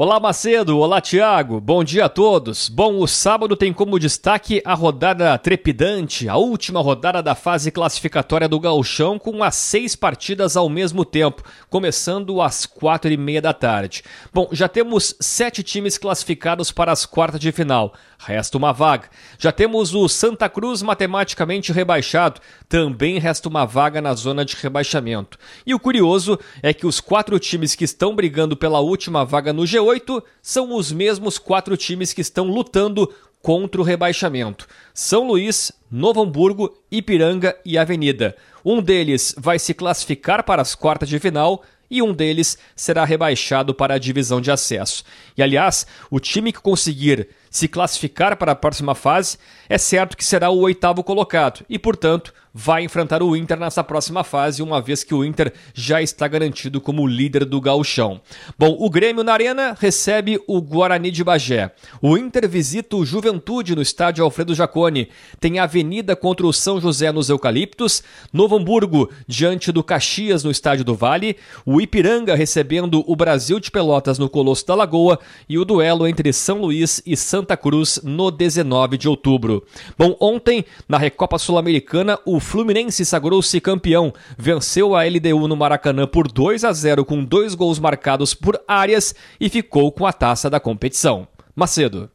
Olá Macedo, olá Tiago, bom dia a todos. Bom, o sábado tem como destaque a rodada trepidante, a última rodada da fase classificatória do Gauchão, com as seis partidas ao mesmo tempo, começando às quatro e meia da tarde. Bom, já temos sete times classificados para as quartas de final, resta uma vaga. Já temos o Santa Cruz matematicamente rebaixado, também resta uma vaga na zona de rebaixamento. E o curioso é que os quatro times que estão brigando pela última vaga no G8 são os mesmos quatro times que estão lutando contra o rebaixamento: São Luís, Novo Hamburgo, Ipiranga e Avenida. Um deles vai se classificar para as quartas de final e um deles será rebaixado para a divisão de acesso. E aliás, o time que conseguir se classificar para a próxima fase é certo que será o oitavo colocado e, portanto, vai enfrentar o Inter nessa próxima fase, uma vez que o Inter já está garantido como líder do gauchão. Bom, o Grêmio na Arena recebe o Guarani de Bagé. O Inter visita o Juventude no estádio Alfredo Jaconi. Tem Avenida contra o São José nos Eucaliptos. Novo Hamburgo diante do Caxias no estádio do Vale. O Ipiranga recebendo o Brasil de Pelotas no Colosso da Lagoa. E o duelo entre São Luís e Santa Cruz no 19 de outubro. Bom, ontem, na Recopa Sul-Americana, o Fluminense sagrou-se campeão, venceu a LDU no Maracanã por 2 a 0 com dois gols marcados por áreas e ficou com a taça da competição. Macedo.